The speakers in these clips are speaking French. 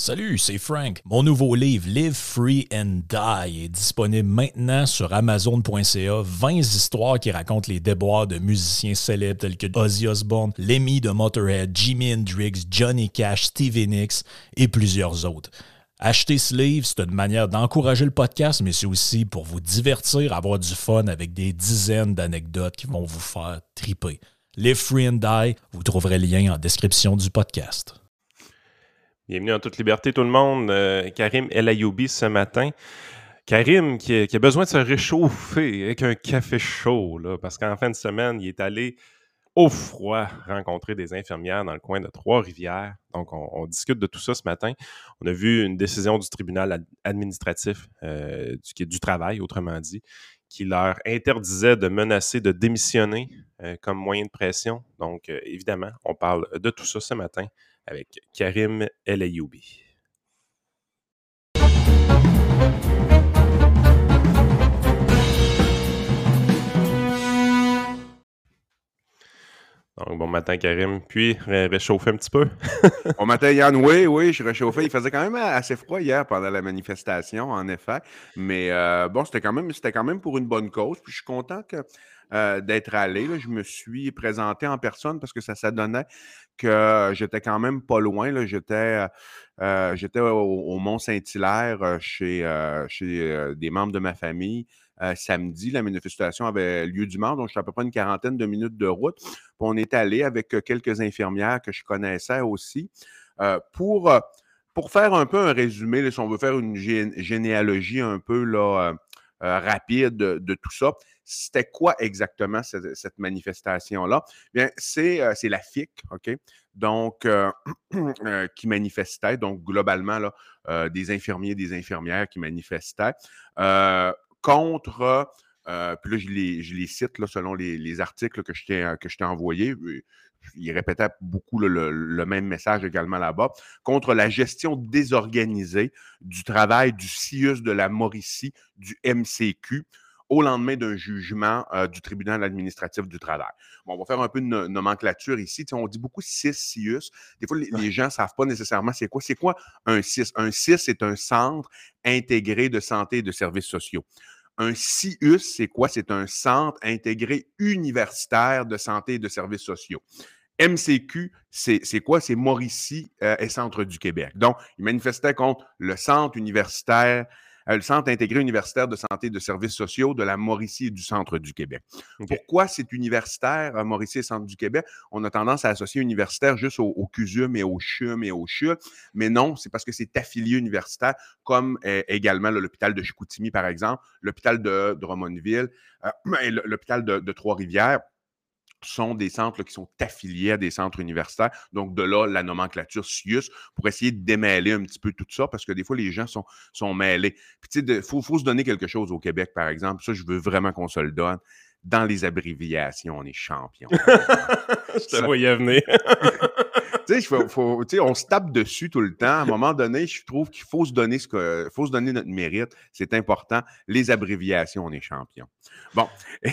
Salut, c'est Frank. Mon nouveau livre Live Free and Die est disponible maintenant sur amazon.ca. 20 histoires qui racontent les déboires de musiciens célèbres tels que Ozzy Osbourne, Lemmy de Motorhead, Jimi Hendrix, Johnny Cash, Stevie Nicks et plusieurs autres. Acheter ce livre, c'est une manière d'encourager le podcast, mais c'est aussi pour vous divertir, avoir du fun avec des dizaines d'anecdotes qui vont vous faire triper. Live Free and Die, vous trouverez le lien en description du podcast. Bienvenue en toute liberté, tout le monde. Euh, Karim El Ayoubi ce matin. Karim qui a, besoin de se réchauffer avec un café chaud, parce qu'en fin de semaine, il est allé au froid rencontrer des infirmières dans le coin de Trois-Rivières. Donc, on, discute de tout ça ce matin. On a vu une décision du tribunal administratif euh, du, du, travail, autrement dit, qui leur interdisait de menacer de démissionner euh, comme moyen de pression. Donc, évidemment, on parle de tout ça ce matin avec Karim El Ayoubi. Donc, bon matin, Karim. Puis, réchauffer un petit peu. bon matin, Yann. Oui, oui, je réchauffé. Il faisait quand même assez froid hier pendant la manifestation, en effet. Mais euh, bon, c'était quand, quand même pour une bonne cause. Puis, je suis content que euh, d'être allé. Je me suis présenté en personne parce que ça, ça donnait que j'étais quand même pas loin. J'étais, euh, j'étais au, Mont-Saint-Hilaire chez, chez des membres de ma famille. samedi, la manifestation avait lieu dimanche, donc j'étais à peu près une quarantaine de minutes de route. on est allé avec quelques infirmières que je connaissais aussi pour, pour faire un peu un résumé, si on veut faire une généalogie un peu rapide de, tout ça. C'était quoi exactement cette, manifestation-là? Bien, euh, c'est la FIC, OK? Donc, euh, euh, qui manifestait, donc globalement, des infirmiers, des infirmières qui manifestaient contre, puis là, je les, cite selon les, articles que je t'ai envoyés il répétait beaucoup le, le, même message également là-bas, contre la gestion désorganisée du travail du CIUS de la Mauricie, du MCQ, au lendemain d'un jugement euh, du tribunal administratif du travail. Bon, on va faire un peu de nomenclature ici. on dit beaucoup CIS, CIUS. Des fois, les, gens ne savent pas nécessairement c'est quoi. C'est quoi un CIS? Un CIS, c'est un centre intégré de santé et de services sociaux. Un CIUS, c'est quoi? C'est un centre intégré universitaire de santé et de services sociaux. MCQ, c'est quoi? C'est Mauricie euh, et Centre du Québec. Donc, il manifestait contre le centre universitaire euh, le Centre intégré universitaire de santé et de services sociaux de la Mauricie et du Centre du Québec. Pourquoi c'est universitaire, à Mauricie et Centre du Québec? On a tendance à associer universitaire juste au, CUSUM et au CHUM et au CHU, mais non, c'est parce que c'est affilié universitaire, comme euh, également l'hôpital de Chicoutimi, par exemple, l'hôpital de Drummondville, euh, l'hôpital de Trois-Rivières sont des centres qui sont affiliés à des centres universitaires. Donc, de là, la nomenclature CIUS pour essayer de démêler un petit peu tout ça parce que des fois, les gens sont, sont mêlés. Puis, tu sais, il faut, faut, se donner quelque chose au Québec, par exemple. Ça, je veux vraiment qu'on se le donne dans les abréviations, on est champion. je te voyais venir. tu sais, on se tape dessus tout le temps. À un moment donné, je trouve qu'il faut se donner ce que, faut se donner notre mérite. C'est important. Les abréviations, on est champion. Bon,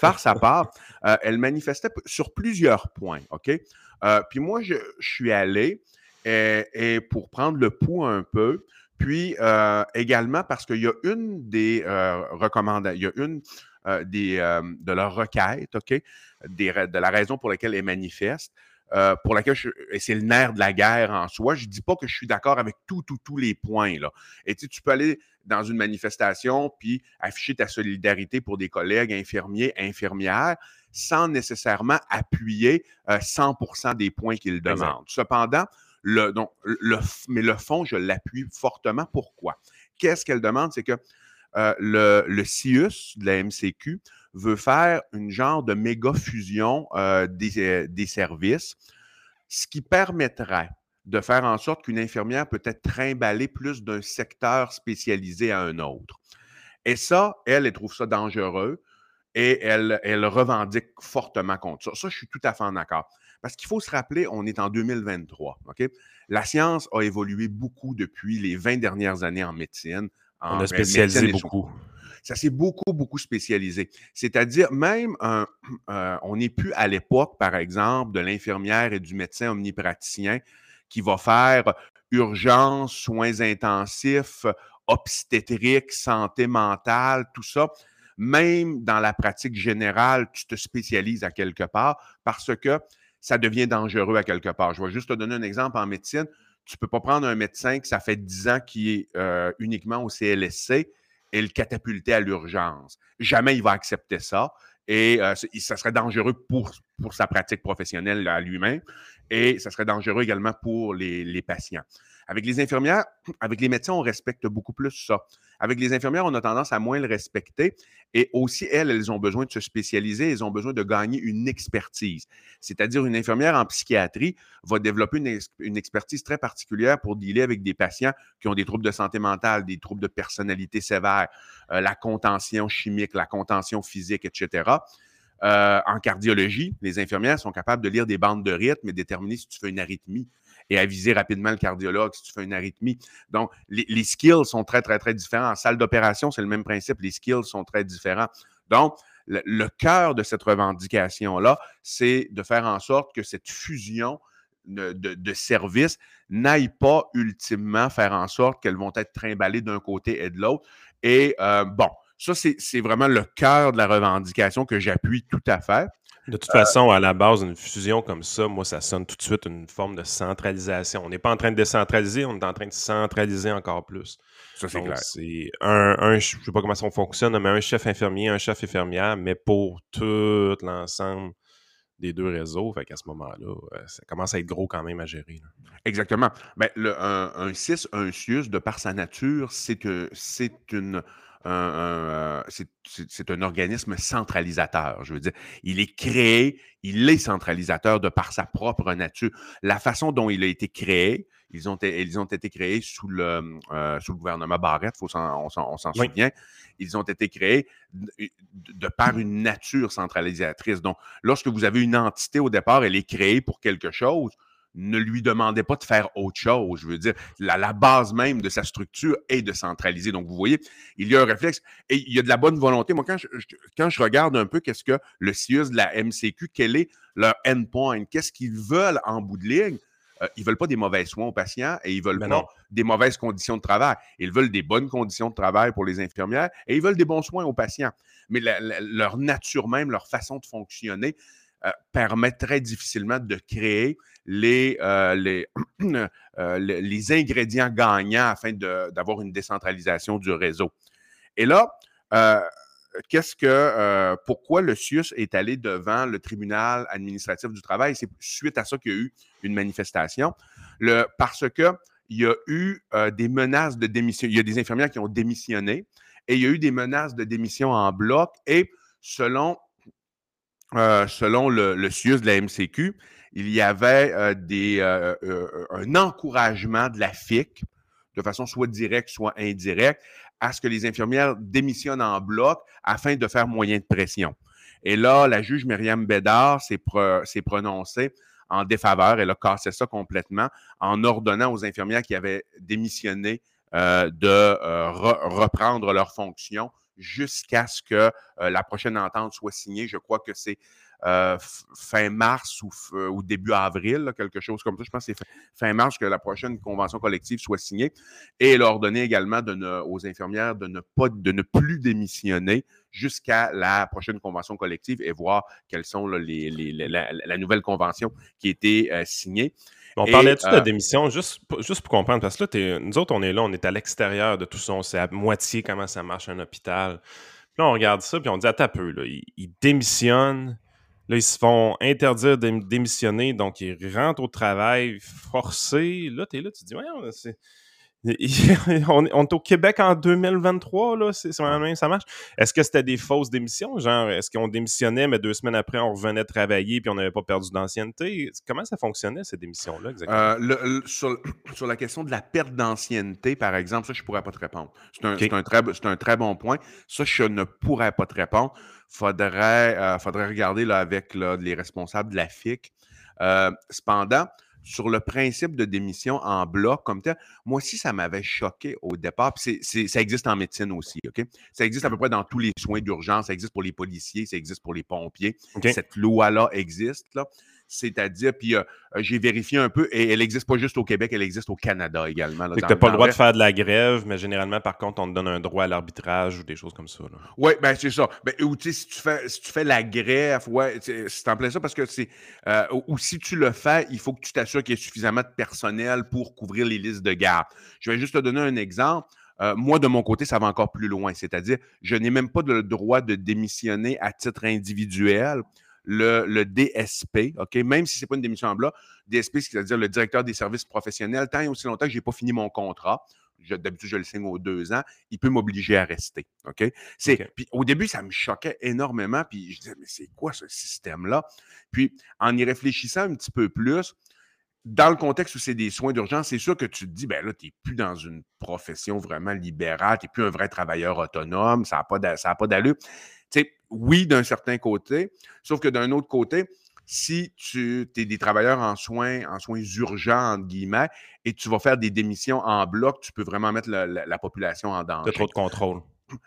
farce à part, euh, elle manifestait sur plusieurs points, OK? Euh, puis moi, je, suis allé pour prendre le pouls un peu, puis euh, également parce qu'il y a une des recommandations, il y a une des, de leur requête, OK? de la raison pour laquelle elles manifestent. Euh, pour laquelle je, et c'est le nerf de la guerre en soi. Je ne dis pas que je suis d'accord avec tout, tout, tous les points. Là. Et tu, tu peux aller dans une manifestation puis afficher ta solidarité pour des collègues infirmiers, infirmières, sans nécessairement appuyer 100% des points qu'ils demandent. Cependant, le, donc, le, mais le fond, je l'appuie fortement. Pourquoi? Qu'est-ce qu'elle demande? C'est que euh, le, le CIUS de la MCQ veut faire une genre de méga fusion euh, euh, des, services, ce qui permettrait de faire en sorte qu'une infirmière peut être trimballée plus d'un secteur spécialisé à un autre. Et ça, elle, elle trouve ça dangereux et elle, elle revendique fortement contre ça. Ça, je suis tout à fait en accord. Parce qu'il faut se rappeler, on est en 2023. OK? La science a évolué beaucoup depuis les 20 dernières années en médecine, on a spécialisé beaucoup. Ça s'est beaucoup, beaucoup spécialisé. C'est-à-dire, même, euh, on n'est plus à l'époque, par exemple, de l'infirmière et du médecin omnipraticien qui va faire urgence, soins intensifs, obstétrique, santé mentale, tout ça. Même dans la pratique générale, tu te spécialises à quelque part parce que ça devient dangereux à quelque part. Je vais juste te donner un exemple en médecine. Tu ne peux pas prendre un médecin qui ça fait 10 ans qui est euh, uniquement au CLSC et le catapulter à l'urgence. Jamais il va accepter ça. Et euh, ça serait dangereux pour, pour sa pratique professionnelle à lui-même. Et ça serait dangereux également pour les, les patients. Avec les infirmières, avec les médecins, on respecte beaucoup plus ça. Avec les infirmières, on a tendance à moins le respecter. Et aussi, elles, elles ont besoin de se spécialiser, elles ont besoin de gagner une expertise. C'est-à-dire, une infirmière en psychiatrie va développer une, expertise très particulière pour dealer avec des patients qui ont des troubles de santé mentale, des troubles de personnalité sévère, euh, la contention chimique, la contention physique, etc. Euh, en cardiologie, les infirmières sont capables de lire des bandes de rythme et déterminer si tu fais une arythmie et aviser rapidement le cardiologue si tu fais une arythmie. Donc, les, skills sont très, très, très différents. En salle d'opération, c'est le même principe. Les skills sont très différents. Donc, le, cœur de cette revendication-là, c'est de faire en sorte que cette fusion de, services n'aille pas ultimement faire en sorte qu'elles vont être trimballées d'un côté et de l'autre. Et euh, bon, ça, c'est vraiment le cœur de la revendication que j'appuie tout à fait. De toute façon, à la base, une fusion comme ça, moi, ça sonne tout de suite une forme de centralisation. On n'est pas en train de décentraliser, on est en train de centraliser encore plus. Ça, c'est clair. C'est un, je ne sais pas comment ça fonctionne, mais un chef infirmier, un chef infirmière, mais pour tout l'ensemble des deux réseaux. Fait qu'à ce moment-là, ça commence à être gros quand même à gérer. Exactement. Ben, le, un, un CIS, un CIUS, de par sa nature, c'est une euh, c'est un organisme centralisateur. Je veux dire, il est créé, il est centralisateur de par sa propre nature. La façon dont il a été créé, ils ont, ils ont été créés sous le, euh, sous le gouvernement Barrette, faut on s'en souvient. Ils ont été créés de, par une nature centralisatrice. Donc, lorsque vous avez une entité au départ, elle est créée pour quelque chose ne lui demandez pas de faire autre chose. Je veux dire, la, base même de sa structure est de centraliser. Donc, vous voyez, il y a un réflexe et il y a de la bonne volonté. Moi, quand je, quand je regarde un peu qu'est-ce que le CIUS de la MCQ, quel est leur endpoint, qu'est-ce qu'ils veulent en bout de ligne, euh, ils ne veulent pas des mauvais soins aux patients et ils veulent ben pas des mauvaises conditions de travail. Ils veulent des bonnes conditions de travail pour les infirmières et ils veulent des bons soins aux patients. Mais leur nature même, leur façon de fonctionner, euh, permet très difficilement de créer les, euh, euh, les, ingrédients gagnants afin d'avoir une décentralisation du réseau. Et là, qu'est-ce que, pourquoi le CIUS est allé devant le tribunal administratif du travail? C'est suite à ça qu'il y a eu une manifestation. Le, parce que il y a eu des menaces de démission. Il y a des infirmières qui ont démissionné et il y a eu des menaces de démission en bloc. Et selon euh, selon le, le de la MCQ, il y avait euh, des, euh, un encouragement de la FIC, de façon soit directe, soit indirecte, à ce que les infirmières démissionnent en bloc afin de faire moyen de pression. Et là, la juge Myriam Bédard s'est prononcée en défaveur. Elle a cassé ça complètement en ordonnant aux infirmières qui avaient démissionné de reprendre leurs fonctions jusqu'à ce que euh, la prochaine entente soit signée. Je crois que c'est euh, fin mars ou, ou, début avril, quelque chose comme ça. Je pense que c'est fin, mars que la prochaine convention collective soit signée. Et elle a ordonné également de ne, aux infirmières de ne, pas, de ne plus démissionner jusqu'à la prochaine convention collective et voir quelles sont les, les, la, nouvelle convention qui a été euh, signée. On parlait-tu de euh, démission, juste, juste pour comprendre, parce que là, nous autres, on est là, on est à l'extérieur de tout ça, on sait à moitié comment ça marche un hôpital. Puis là, on regarde ça, puis on dit, à peu, là, ils, démissionnent, là, ils se font interdire de démissionner, donc ils rentrent au travail forcé. Là, tu es là, tu te dis, ouais, c'est on, est au Québec en 2023, là, c'est, ça marche. Est-ce que c'était des fausses démissions? Genre, est-ce qu'on démissionnait, mais deux semaines après, on revenait travailler puis on n'avait pas perdu d'ancienneté? Comment ça fonctionnait, ces démissions-là, exactement? Euh, sur, la question de la perte d'ancienneté, par exemple, ça, je ne pourrais pas te répondre. C'est un, très, un très bon point. Ça, je ne pourrais pas te répondre. Faudrait, euh, faudrait regarder là, avec les responsables de la FIC. Euh, cependant, sur le principe de démission en bloc comme tel, moi aussi, ça m'avait choqué au départ. Ça existe en médecine aussi, OK? Ça existe à peu près dans tous les soins d'urgence. Ça existe pour les policiers, ça existe pour les pompiers. Cette loi-là existe. Là. C'est-à-dire, puis euh, euh, j'ai vérifié un peu, et elle n'existe pas juste au Québec, elle existe au Canada également. Tu n'as pas le droit de faire de la grève, mais généralement, par contre, on te donne un droit à l'arbitrage ou des choses comme ça. Oui, ben c'est ça. Ben, ou si tu fais, si tu fais la grève, ouais, c'est en plein ça parce que c'est. Euh, ou si tu le fais, il faut que tu t'assures qu'il y ait suffisamment de personnel pour couvrir les listes de garde. Je vais juste te donner un exemple. moi, de mon côté, ça va encore plus loin. C'est-à-dire, je n'ai même pas le droit de démissionner à titre individuel le, DSP, OK? Même si ce n'est pas une démission en bloc, DSP, c'est-à-dire le directeur des services professionnels, tant et aussi longtemps que je n'ai pas fini mon contrat, d'habitude, je le signe aux deux ans, il peut m'obliger à rester. OK? Puis au début, ça me choquait énormément. Puis je disais, mais c'est quoi ce système-là? Puis en y réfléchissant un petit peu plus, dans le contexte où c'est des soins d'urgence, c'est sûr que tu te dis, ben là, tu n'es plus dans une profession vraiment libérale, tu n'es plus un vrai travailleur autonome, ça n'a pas d'allure oui, d'un certain côté, sauf que d'un autre côté, si tu es des travailleurs en soins, en soins urgents, entre guillemets, et tu vas faire des démissions en bloc, tu peux vraiment mettre la, population en danger. Tu trop de contrôle.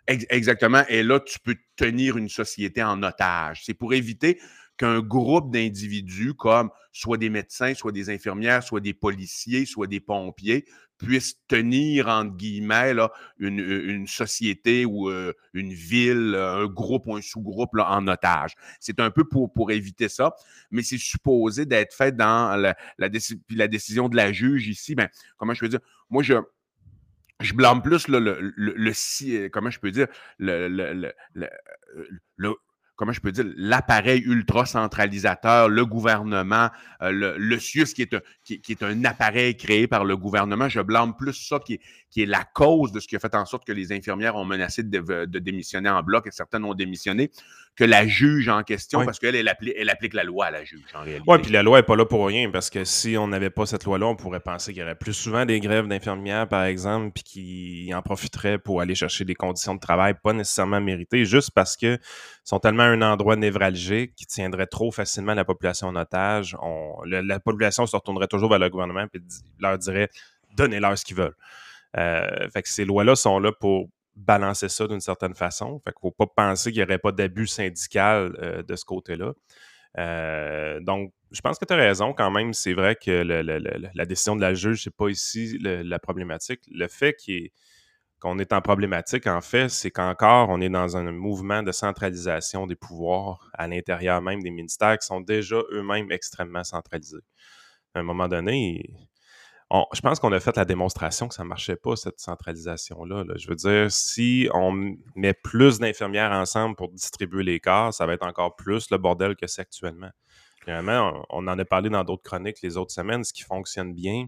Exactement. Et là, tu peux tenir une société en otage. C'est pour éviter qu'un groupe d'individus comme soit des médecins, soit des infirmières, soit des policiers, soit des pompiers puissent tenir, entre guillemets, une, société ou euh, une ville, un groupe ou un sous-groupe en otage. C'est un peu pour, pour éviter ça, mais c'est supposé d'être fait dans la, la, décision de la juge ici. Ben, comment je peux dire? Moi, je, je blâme plus le, le, le, comment je peux dire, le, le comment je peux dire, l'appareil ultra centralisateur, le gouvernement, euh, le, le CIUS qui est, un, qui, est un appareil créé par le gouvernement. Je blâme plus ça qui est, qui est la cause de ce qui a fait en sorte que les infirmières ont menacé de, démissionner en bloc et certaines ont démissionné, que la juge en question, parce qu'elle elle applique, elle applique la loi à la juge en réalité. Oui, puis la loi n'est pas là pour rien, parce que si on n'avait pas cette loi-là, on pourrait penser qu'il y aurait plus souvent des grèves d'infirmières, par exemple, puis qui en profiteraient pour aller chercher des conditions de travail pas nécessairement méritées, juste parce que sont tellement un endroit névralgique qui tiendrait trop facilement la population en otage. la population se retournerait toujours vers le gouvernement et leur dirait donnez-leur ce qu'ils veulent. Euh, fait que ces lois-là sont là pour balancer ça d'une certaine façon. Fait qu'il ne faut pas penser qu'il n'y aurait pas d'abus syndical euh, de ce côté-là. Euh, donc, je pense que tu as raison quand même. C'est vrai que la décision de la juge, c'est pas ici la problématique. Le fait qu'on est en problématique, en fait, c'est qu'encore, on est dans un mouvement de centralisation des pouvoirs à l'intérieur même des ministères qui sont déjà eux-mêmes extrêmement centralisés. À un moment donné, je pense qu'on a fait la démonstration que ça ne marchait pas, cette centralisation-là. Je veux dire, si on met plus d'infirmières ensemble pour distribuer les corps, ça va être encore plus le bordel que c'est actuellement. Vraiment, on en a parlé dans d'autres chroniques les autres semaines. Ce qui fonctionne bien,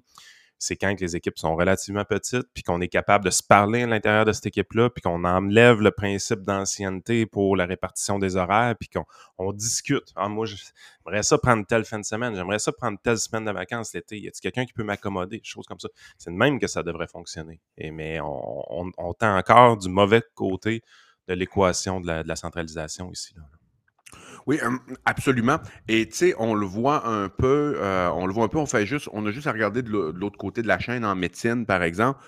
c'est quand les équipes sont relativement petites, puis qu'on est capable de se parler à l'intérieur de cette équipe-là, puis qu'on enlève le principe d'ancienneté pour la répartition des horaires, puis qu'on discute. Ah, moi, j'aimerais ça prendre telle fin de semaine, j'aimerais ça prendre telle semaine de vacances l'été. Y a-t-il quelqu'un qui peut m'accommoder? Choses comme ça. C'est de même que ça devrait fonctionner. Mais on, tend encore du mauvais côté de l'équation de la, centralisation ici. Oui, absolument. Et tu sais, on le voit un peu, euh, on le voit un peu, on fait juste, on a juste à regarder de l'autre côté de la chaîne en médecine, par exemple.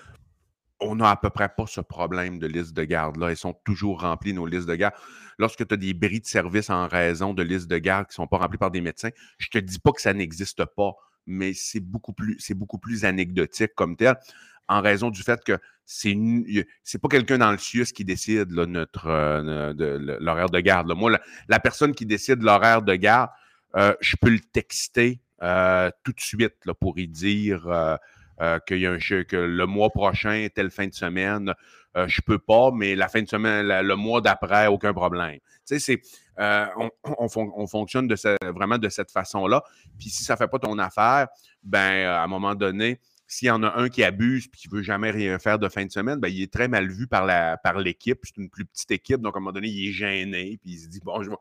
On n'a à peu près pas ce problème de liste de garde. Là, elles sont toujours remplies, nos listes de garde. Lorsque tu as des bris de service en raison de listes de garde qui ne sont pas remplies par des médecins, je ne te dis pas que ça n'existe pas, mais c'est beaucoup plus anecdotique comme tel en raison du fait que c'est pas quelqu'un dans le CIUS qui décide euh, l'horaire de garde. Moi, la, personne qui décide l'horaire de garde, euh, je peux le texter euh, tout de suite pour y dire que le mois prochain, telle fin de semaine, je peux pas, mais la fin de semaine, le mois d'après, aucun problème. C'est on, on, fonctionne vraiment de cette façon-là. Puis si ça fait pas ton affaire, ben à un moment donné, s'il y en a un qui abuse et qui ne veut jamais rien faire de fin de semaine, ben, il est très mal vu par, la, par l'équipe. C'est une plus petite équipe, donc à un moment donné, il est gêné, puis il se dit Bon, je vais,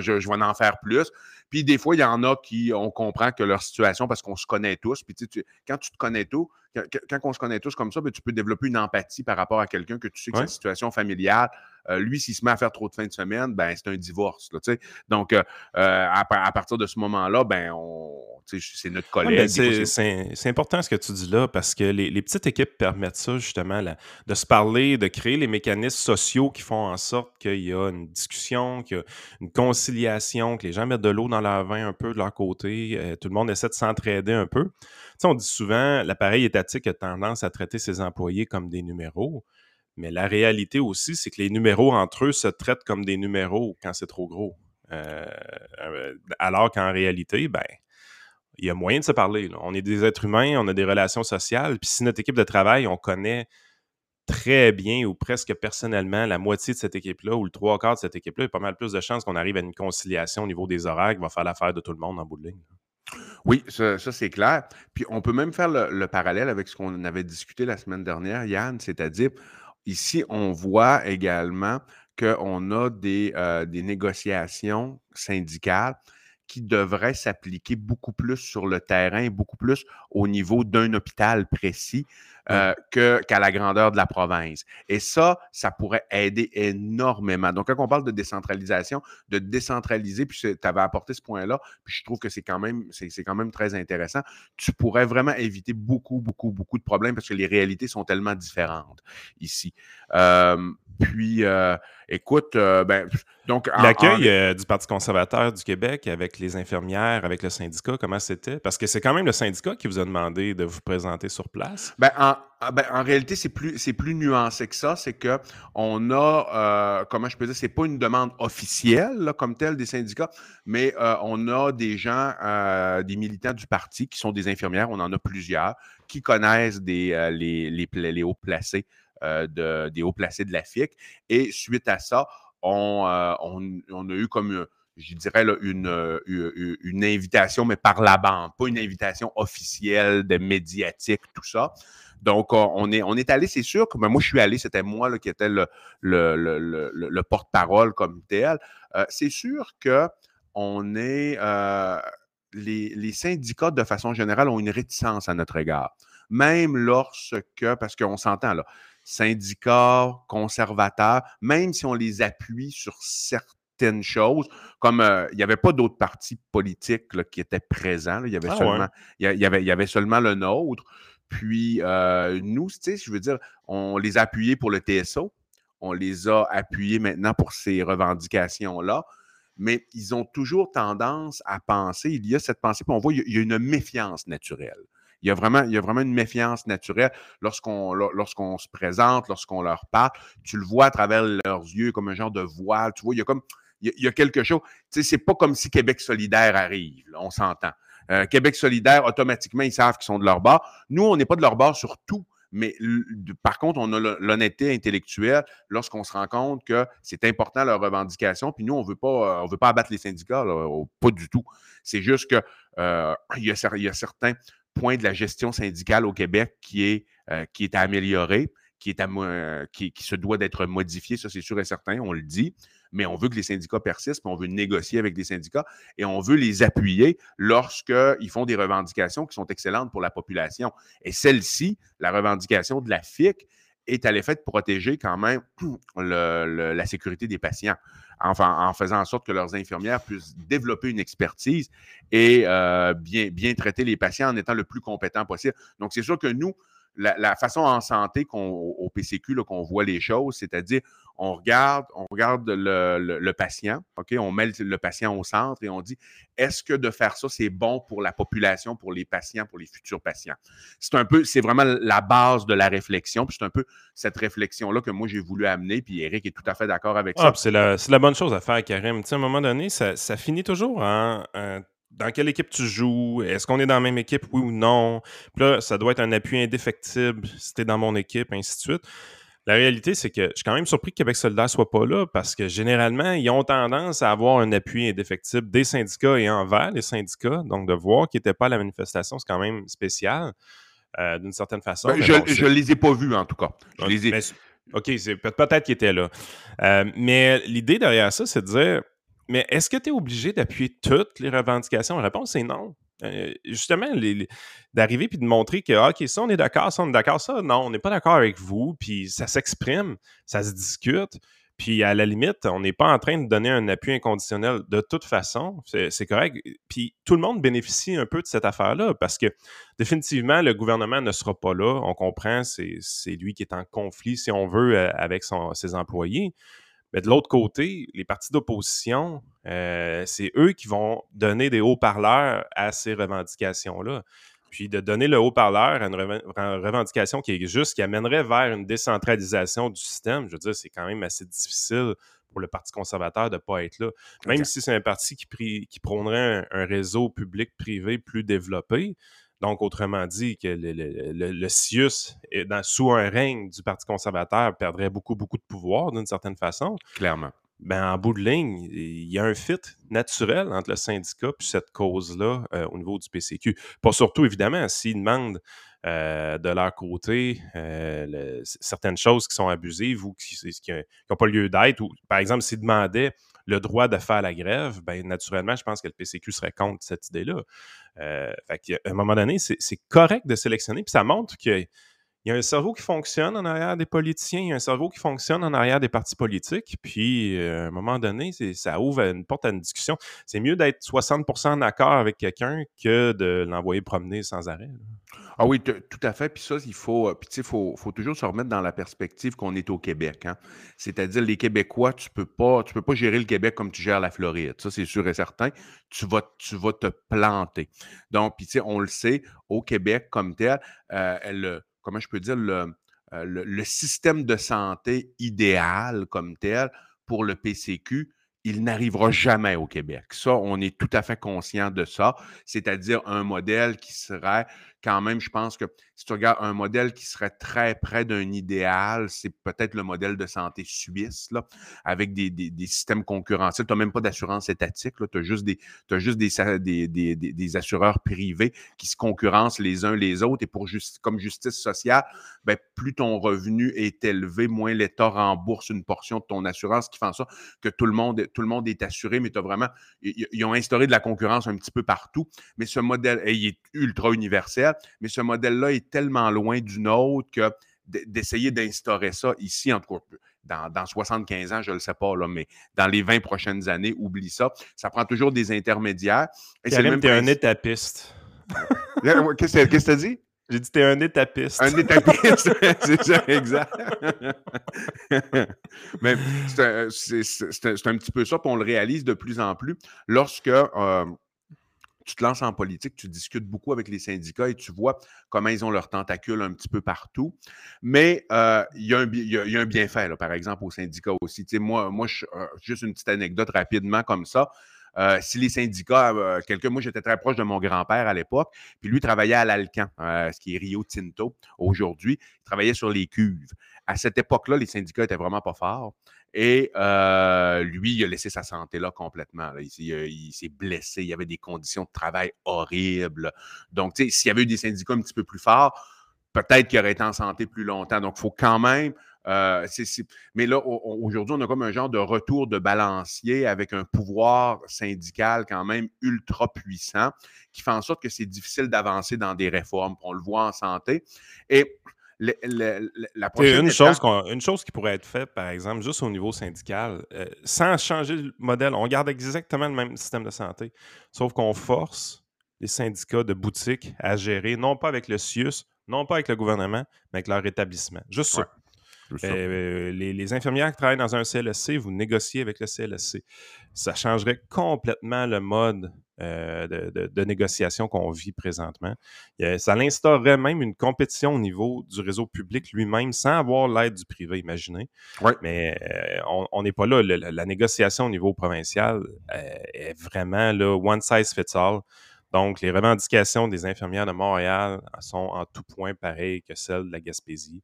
je vais, en, faire plus. Puis des fois, il y en a qui, on comprend que leur situation, parce qu'on se connaît tous, puis tu, quand tu te connais tout, quand, on se connaît tous comme ça, ben, tu peux développer une empathie par rapport à quelqu'un que tu sais que sa situation familiale, euh, lui, s'il se met à faire trop de fin de semaine, ben, c'est un divorce. Là, Donc, euh, euh, à, partir de ce moment-là, ben, c'est notre collègue. c'est important ce que tu dis là, parce que les, petites équipes permettent ça, justement, de se parler, de créer les mécanismes sociaux qui font en sorte qu'il y a une discussion, qu'il y a une conciliation, que les gens mettent de l'eau dans leur vin un peu de leur côté, tout le monde essaie de s'entraider un peu. on dit souvent, l'appareil étatique a tendance à traiter ses employés comme des numéros. Mais la réalité aussi, c'est que les numéros entre eux se traitent comme des numéros quand c'est trop gros. Euh, euh, alors qu'en réalité, ben, il y a moyen de se parler. On est des êtres humains, on a des relations sociales. Puis si notre équipe de travail, on connaît très bien ou presque personnellement la moitié de cette équipe-là ou le trois quarts de cette équipe-là, il y a pas mal plus de chances qu'on arrive à une conciliation au niveau des horaires qui va faire l'affaire de tout le monde en bout de ligne. Oui, ça, c'est clair. Puis on peut même faire le parallèle avec ce qu'on avait discuté la semaine dernière, Yann, c'est-à-dire Ici, on voit également qu'on a des, euh, des négociations syndicales qui devraient s'appliquer beaucoup plus sur le terrain, beaucoup plus au niveau d'un hôpital précis euh, qu'à la grandeur de la province. Et ça, ça pourrait aider énormément. Donc, quand on parle de décentralisation, de décentraliser, puis tu avais apporté ce point-là, puis je trouve que c'est quand même, quand même très intéressant. Tu pourrais vraiment éviter beaucoup, beaucoup, beaucoup de problèmes parce que les réalités sont tellement différentes ici. Euh, puis, euh, écoute, euh, ben, donc. L'accueil euh, du Parti conservateur du Québec avec les infirmières, avec le syndicat, comment c'était? Parce que c'est quand même le syndicat qui vous a demandé de vous présenter sur place. Ben, en, ah, ben, en réalité, c'est plus, c'est plus nuancé que ça. C'est que on a, comment je peux dire, c'est pas une demande officielle comme telle des syndicats, mais on a des gens, des militants du parti qui sont des infirmières, on en a plusieurs, qui connaissent des, les, les, les hauts placés de, des hauts placés de la FIC. Et suite à ça, on, euh, on, a eu comme je dirais, une, euh, une, invitation, mais par la bande, pas une invitation officielle, de médiatique, tout ça. Donc, on est, on est allé, c'est sûr que ben, moi, je suis allé, c'était moi qui était le, le, le, le porte-parole comme tel. c'est sûr que on est. les, les, syndicats, de façon générale, ont une réticence à notre égard. Même lorsque, parce qu'on s'entend là, syndicats, conservateurs, même si on les appuie sur certaines choses, comme euh, il n'y avait pas d'autres partis politiques qui étaient présents, il, y avait ah seulement, il, y avait, il y avait seulement le nôtre. Puis euh, nous, tu sais, je veux dire, on les a appuyés pour le TSO, on les a appuyés maintenant pour ces revendications-là mais ils ont toujours tendance à penser, il y a cette pensée, puis on voit, il y a une méfiance naturelle. Il y a vraiment, il y a vraiment une méfiance naturelle lorsqu'on lorsqu'on se présente, lorsqu'on leur parle. Tu le vois à travers leurs yeux comme un genre de voile. Tu vois, il y a comme il y a, quelque chose. Tu sais, c'est pas comme si Québec solidaire arrive. on s'entend. Euh, Québec solidaire, automatiquement, ils savent qu'ils sont de leur bord. Nous, on n'est pas de leur bord sur tout. Mais par contre, on a l'honnêteté intellectuelle lorsqu'on se rend compte que c'est important leur revendication. Puis nous, on veut pas, on veut pas abattre les syndicats, pas du tout. C'est juste que euh, y il y a certains point de la gestion syndicale au Québec qui est, euh, qui à améliorer, qui, euh, qui, se doit d'être modifié, ça c'est sûr et certain, on le dit, mais on veut que les syndicats persistent, on veut négocier avec les syndicats et on veut les appuyer lorsqu'ils font des revendications qui sont excellentes pour la population. Et celle-ci, la revendication de la FIC, est à l'effet de protéger quand même la sécurité des patients en, faisant en sorte que leurs infirmières puissent développer une expertise et euh, bien, bien traiter les patients en étant le plus compétent possible. Donc, c'est sûr que nous, la, façon en santé qu'on, au PCQ qu'on voit les choses, c'est-à-dire on regarde, on regarde le, patient, OK? On met le, patient au centre et on dit est-ce que de faire ça, c'est bon pour la population, pour les patients, pour les futurs patients? C'est un peu, c'est vraiment la base de la réflexion. Puis c'est un peu cette réflexion-là que moi j'ai voulu amener. Puis Eric est tout à fait d'accord avec ah, ça. C'est la, bonne chose à faire, Karim. Tu à un moment donné, ça, finit toujours en dans quelle équipe tu joues, est-ce qu'on est dans la même équipe, oui ou non? Puis là, ça doit être un appui indéfectible si tu es dans mon équipe, ainsi de suite. La réalité, c'est que je suis quand même surpris que Québec solidaire soit pas là parce que généralement, ils ont tendance à avoir un appui indéfectible des syndicats et envers les syndicats. Donc, de voir qu'ils n'étaient pas à la manifestation, c'est quand même spécial euh, d'une certaine façon. Ben, je ne les ai pas vus, en tout cas. Je les ai... OK, peut-être qu'ils étaient là. Euh, mais l'idée derrière ça, c'est de dire mais est-ce que tu es obligé d'appuyer toutes les revendications? La réponse est non. Euh, justement, d'arriver puis de montrer que, OK, ça, on est d'accord, ça, on est d'accord, ça, non, on n'est pas d'accord avec vous, puis ça s'exprime, ça se discute. Puis à la limite, on n'est pas en train de donner un appui inconditionnel de toute façon. C'est correct. Puis tout le monde bénéficie un peu de cette affaire-là parce que définitivement, le gouvernement ne sera pas là. On comprend, c'est lui qui est en conflit, si on veut, euh, avec ses employés. Mais de l'autre côté, les partis d'opposition, euh, c'est eux qui vont donner des haut-parleurs à ces revendications-là. Puis de donner le haut-parleur à une revendication qui est juste, qui amènerait vers une décentralisation du système, je veux dire, c'est quand même assez difficile pour le Parti conservateur de ne pas être là. Même si c'est un parti qui, qui prônerait un, réseau public-privé plus développé, donc, autrement dit, que le, le, le, CIUS, dans, sous un règne du Parti conservateur, perdrait beaucoup, beaucoup de pouvoir d'une certaine façon. Clairement. Ben, en bout de ligne, il y a un fit naturel entre le syndicat et cette cause-là euh, au niveau du PCQ. Pas surtout, évidemment, s'ils demandent euh, de leur côté euh, certaines choses qui sont abusives ou qui n'ont pas lieu d'être, ou par exemple, s'ils demandaient le droit de faire la grève, ben, naturellement, je pense que le PCQ serait contre cette idée-là. Euh, fait à un moment donné, c'est correct de sélectionner, puis ça montre qu'il y a un cerveau qui fonctionne en arrière des politiciens, il y a un cerveau qui fonctionne en arrière des partis politiques, puis euh, à un moment donné, ça ouvre une porte à une discussion. C'est mieux d'être 60% en accord avec quelqu'un que de l'envoyer promener sans arrêt. Ah oui, tout à fait. Puis ça, il faut, euh, puis faut, faut toujours se remettre dans la perspective qu'on est au Québec. Hein. C'est-à-dire, les Québécois, tu peux pas, tu peux pas gérer le Québec comme tu gères la Floride. Ça, c'est sûr et certain. Tu vas, tu vas te planter. Donc, puis on le sait, au Québec comme tel, euh, comment je peux dire, euh, le, le, système de santé idéal comme tel pour le PCQ, il n'arrivera jamais au Québec. Ça, on est tout à fait conscient de ça. C'est-à-dire un modèle qui serait quand même, je pense que si tu regardes un modèle qui serait très près d'un idéal, c'est peut-être le modèle de santé suisse, là, avec des, systèmes concurrentiels. Tu n'as même pas d'assurance étatique, tu as juste, des, juste des, des, assureurs privés qui se concurrencent les uns les autres. Et pour comme justice sociale, ben, plus ton revenu est élevé, moins l'État rembourse une portion de ton assurance, qui fait en sorte que tout le monde, tout le monde est assuré, mais tu as vraiment. Ils ont instauré de la concurrence un petit peu partout. Mais ce modèle, il est ultra universel, mais ce modèle-là est tellement loin du nôtre que d'essayer d'instaurer ça ici, en tout cas, dans, 75 ans, je ne le sais pas, là, mais dans les 20 prochaines années, oublie ça. Ça prend toujours des intermédiaires. Et c'est même un étapiste. Qu'est-ce que tu as dit? J'ai dit t'es un étapiste. Un étapiste, c'est ça, exact. Mais c'est un, petit peu ça, puis on le réalise de plus en plus. Lorsque euh, tu te lances en politique, tu discutes beaucoup avec les syndicats et tu vois comment ils ont leurs tentacules un petit peu partout. Mais euh, il, y a un, bienfait, là, par exemple, aux syndicats aussi. Tu sais, moi, moi euh, juste une petite anecdote rapidement comme ça. Euh, si les syndicats, quelqu'un, moi j'étais très proche de mon grand-père à l'époque, puis lui travaillait à l'Alcan, ce qui est Rio Tinto aujourd'hui, il travaillait sur les cuves. À cette époque-là, les syndicats étaient vraiment pas forts. Et euh, lui, il a laissé sa santé là complètement. Il, s'est blessé. Il y avait des conditions de travail horribles. Donc, s'il y avait eu des syndicats un petit peu plus forts, peut-être qu'il aurait été en santé plus longtemps. Donc, il faut quand même. Euh, mais là, aujourd'hui, on a comme un genre de retour de balancier avec un pouvoir syndical quand même ultra puissant qui fait en sorte que c'est difficile d'avancer dans des réformes. On le voit en santé. Et la prochaine une, chose une chose qui pourrait être faite, par exemple, juste au niveau syndical, euh, sans changer le modèle, on garde exactement le même système de santé, sauf qu'on force les syndicats de boutiques à gérer, non pas avec le CIUS, non pas avec le gouvernement, mais avec leur établissement. Juste ça. Euh, les, infirmières qui travaillent dans un CLSC, vous négociez avec le CLSC. Ça changerait complètement le mode euh, de, négociation qu'on vit présentement. ça instaurerait même une compétition au niveau du réseau public lui-même sans avoir l'aide du privé, imaginez. Mais euh, on n'est pas là. la négociation au niveau provincial est vraiment là, one size fits all. Donc, les revendications des infirmières de Montréal sont en tout point pareilles que celles de la Gaspésie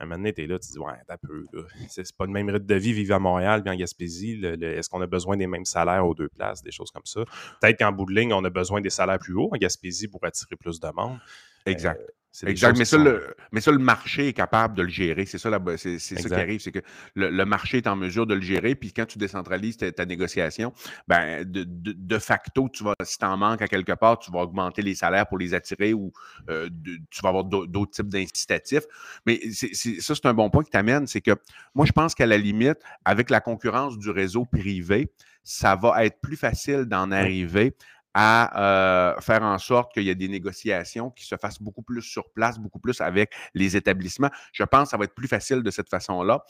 un moment donné, t'es là, tu dis, ouais, t'as peu, C'est pas le même rythme de vie vivre à Montréal puis en Gaspésie. Est-ce qu'on a besoin des mêmes salaires aux deux places, des choses comme ça? Peut-être qu'en bout de ligne, on a besoin des salaires plus hauts en Gaspésie pour attirer plus de monde. Exact. Exact, mais ça, le, mais ça, le marché est capable de le gérer. C'est ça, c'est, ça qui arrive, c'est que le, marché est en mesure de le gérer. Puis quand tu décentralises ta, négociation, ben, de, facto, tu vas, si tu en manques à quelque part, tu vas augmenter les salaires pour les attirer ou euh, tu vas avoir d'autres types d'incitatifs. Mais ça, c'est un bon point qui t'amène, c'est que moi, je pense qu'à la limite, avec la concurrence du réseau privé, ça va être plus facile d'en arriver à euh, faire en sorte qu'il y ait des négociations qui se fassent beaucoup plus sur place, beaucoup plus avec les établissements. Je pense que ça va être plus facile de cette façon-là.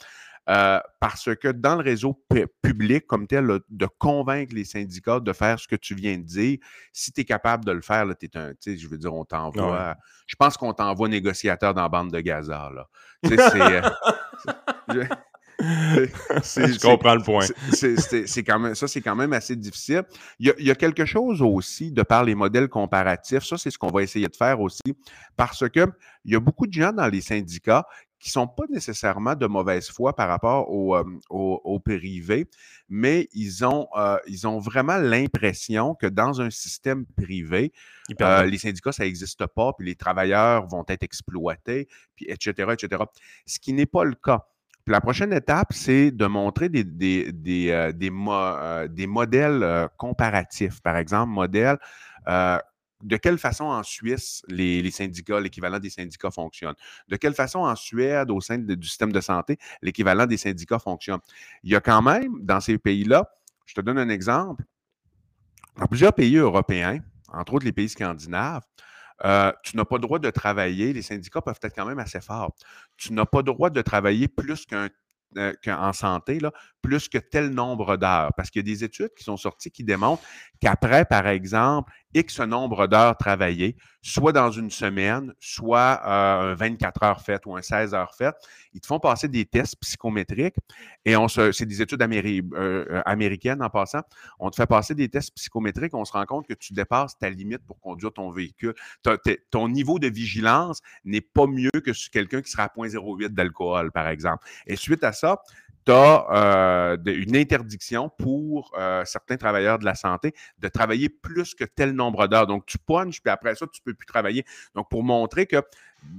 Euh, parce que dans le réseau public comme tel, de convaincre les syndicats de faire ce que tu viens de dire, si tu es capable de le faire, là, es un, je veux dire, on t'envoie. Je pense qu'on t'envoie négociateur dans la bande de Gaza. Là. Je comprends le point. C'est quand même, ça, c'est quand même assez difficile. Il y, a, quelque chose aussi de par les modèles comparatifs. Ça, c'est ce qu'on va essayer de faire aussi, parce que il y a beaucoup de gens dans les syndicats qui ne sont pas nécessairement de mauvaise foi par rapport au, euh, privé, mais ils ont, euh, ils ont vraiment l'impression que dans un système privé, euh, les syndicats, ça n'existe pas, puis les travailleurs vont être exploités, puis etc., etc. Ce qui n'est pas le cas la prochaine étape, c'est de montrer des, des, des, euh, euh, modèles euh, comparatifs. Par exemple, modèle de quelle façon en Suisse les, syndicats, l'équivalent des syndicats fonctionne. De quelle façon en Suède, au sein du système de santé, l'équivalent des syndicats fonctionne. Il y a quand même, dans ces pays-là, je te donne un exemple, dans plusieurs pays européens, entre autres les pays scandinaves, euh, tu n'as pas le droit de travailler, les syndicats peuvent être quand même assez forts. Tu n'as pas le droit de travailler plus qu'un euh, en santé, plus que tel nombre d'heures. Parce qu'il y a des études qui sont sorties qui démontrent qu'après, par exemple, X nombre d'heures travaillées, soit dans une semaine, soit euh, un 24 heures faites ou un 16 heures faites, ils te font passer des tests psychométriques et on se, c'est des études euh, américaines en passant. On te fait passer des tests psychométriques, on se rend compte que tu dépasses ta limite pour conduire ton véhicule. ton niveau de vigilance n'est pas mieux que quelqu'un qui sera à 0,08 d'alcool, par exemple. Et suite à ça, tu as euh, une interdiction pour certains travailleurs de la santé de travailler plus que tel nombre d'heures. Donc, tu punches, puis après ça, tu ne peux plus travailler. Donc, pour montrer que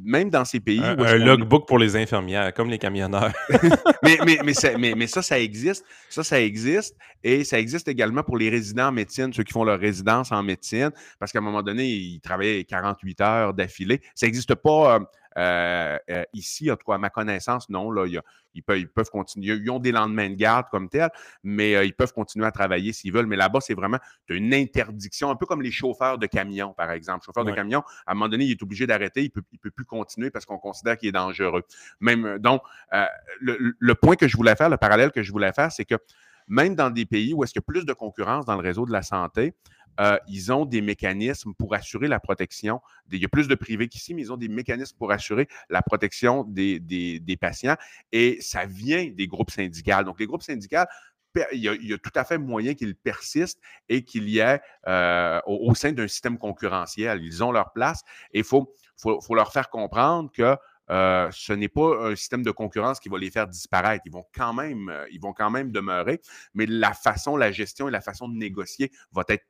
même dans ces pays. Un, un logbook pour les infirmières, comme les camionneurs. mais, mais, mais, ça, mais, ça, ça existe. Ça, ça existe. Et ça existe également pour les résidents en médecine, ceux qui font leur résidence en médecine, parce qu'à un moment donné, ils travaillaient 48 heures d'affilée. Ça n'existe pas. Euh, euh, euh, ici, en tout cas, à ma connaissance, non. Là, ils, peuvent, continuer. Ils ont des lendemains de garde comme tel, mais euh, ils peuvent continuer à travailler s'ils veulent. Mais là-bas, c'est vraiment une interdiction, un peu comme les chauffeurs de camions, par exemple. Le chauffeur de camion, à un moment donné, il est obligé d'arrêter. Il ne peut, il peut plus continuer parce qu'on considère qu'il est dangereux. Même, donc, le, point que je voulais faire, le parallèle que je voulais faire, c'est que même dans des pays où est-ce qu'il y a plus de concurrence dans le réseau de la santé, euh, ils ont des mécanismes pour assurer la protection. il y a plus de privés qu'ici, mais ils ont des mécanismes pour assurer la protection des, patients. Et ça vient des groupes syndicaux. Donc, les groupes syndicaux, il y, a, tout à fait moyen qu'ils persistent et qu'il y ait euh, au, sein d'un système concurrentiel. Ils ont leur place et il faut, faut, leur faire comprendre que euh, ce n'est pas un système de concurrence qui va les faire disparaître. Ils vont quand même, ils vont quand même demeurer, mais la façon, la gestion et la façon de négocier va être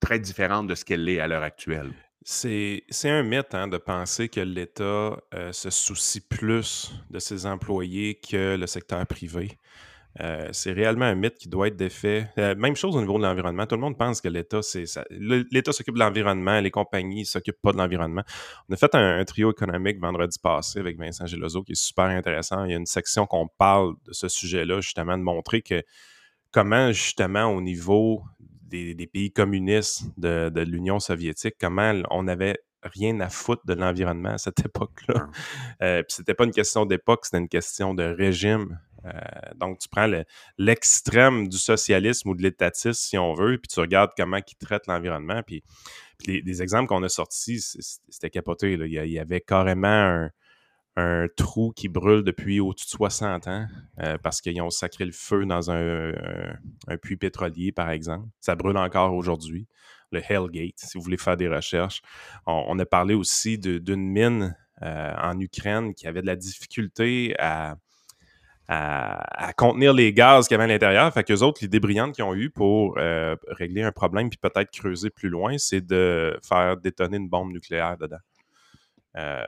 très différente de ce qu'elle est à l'heure actuelle? C'est un mythe hein, de penser que l'État euh, se soucie plus de ses employés que le secteur privé. Euh, c'est réellement un mythe qui doit être défait. Euh, même chose au niveau de l'environnement. Tout le monde pense que l'État, c'est l'État s'occupe de l'environnement, les compagnies ne s'occupent pas de l'environnement. On a fait un, trio économique vendredi passé avec Vincent Gelozo qui est super intéressant. Il y a une section qu'on parle de ce sujet-là, justement, de montrer que comment, justement, au niveau des, pays communistes de, l'Union soviétique, comment on n'avait rien à foutre de l'environnement à cette époque-là. Euh, puis c'était pas une question d'époque, c'était une question de régime. Euh, donc, tu prends l'extrême du socialisme ou de l'étatisme, si on veut, puis tu regardes comment ils traitent l'environnement. Puis, les, exemples qu'on a sortis, c'était capoté. Il, y avait carrément un, un trou qui brûle depuis au-dessus de 60 ans euh, parce qu'ils ont sacré le feu dans un, puits pétrolier, par exemple. Ça brûle encore aujourd'hui. Le Hellgate, si vous voulez faire des recherches. On, a parlé aussi d'une mine euh, en Ukraine qui avait de la difficulté à, contenir les gaz qu'il y avait à l'intérieur. Fait qu'eux autres, l'idée brillante qu'ils ont eue pour euh, régler un problème puis peut-être creuser plus loin, c'est de faire détonner une bombe nucléaire dedans. Euh,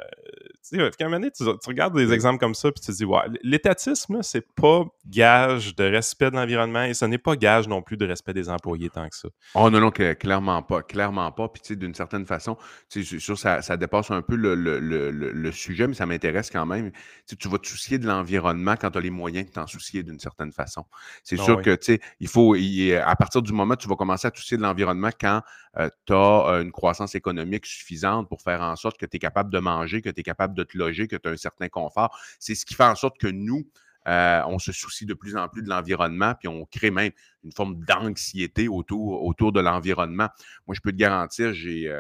tu sais, un moment donné, tu, tu, regardes des exemples comme ça, puis tu te dis, ouais, l'étatisme, c'est pas gage de respect de l'environnement et ce n'est pas gage non plus de respect des employés tant que ça. Oh non, non, clairement pas, clairement pas. Puis, tu sais, d'une certaine façon, tu sais, sûr, ça, ça dépasse un peu le, le, le, le sujet, mais ça m'intéresse quand même. Tu, sais, tu vas te soucier de l'environnement quand tu as les moyens de t'en soucier d'une certaine façon. C'est ah sûr que, tu sais, il faut, à partir du moment où tu vas commencer à te soucier de l'environnement quand euh, tu as euh, une croissance économique suffisante pour faire en sorte que tu es capable de manger, que tu es capable de te loger, que tu as un certain confort. C'est ce qui fait en sorte que nous, euh, on se soucie de plus en plus de l'environnement, puis on crée même une forme d'anxiété autour, autour de l'environnement. Moi, je peux te garantir, j'ai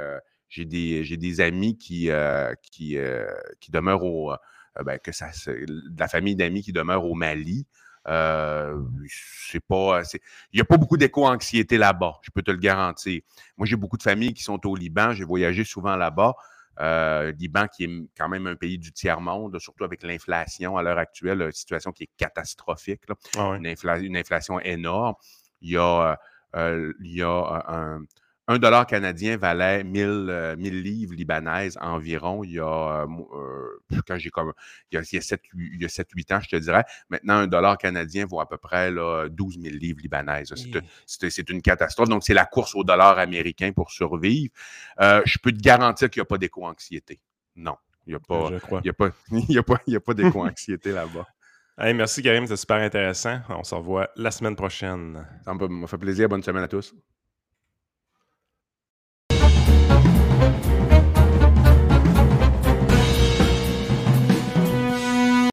des, des, amis qui, qui, qui demeurent au. Ben, que ça, de la famille d'amis qui demeurent au Mali. Euh, c'est pas. Il n'y a pas beaucoup d'éco-anxiété là-bas, je peux te le garantir. Moi, j'ai beaucoup de familles qui sont au Liban, j'ai voyagé souvent là-bas. Euh, Liban, qui est quand même un pays du tiers-monde, surtout avec l'inflation à l'heure actuelle, une situation qui est catastrophique, ah une, une, inflation énorme. Il y a, euh, il y a un, un dollar canadien valait 1000, euh, livres libanaises environ il y a, euh, euh, quand j'ai comme, il y a, 7-8 ans, je te dirais. Maintenant, un dollar canadien vaut à peu près là, 12 000 livres libanaises. C'est une catastrophe. Donc, c'est la course au dollar américain pour survivre. je peux te garantir qu'il n'y a pas d'éco-anxiété. Non. Il n'y a pas, il y a pas, il y a pas, il y a pas d'éco-anxiété là-bas. Hey, merci Karim, c'est super intéressant. On se revoit la semaine prochaine. Ça m'a fait plaisir. Bonne semaine à tous.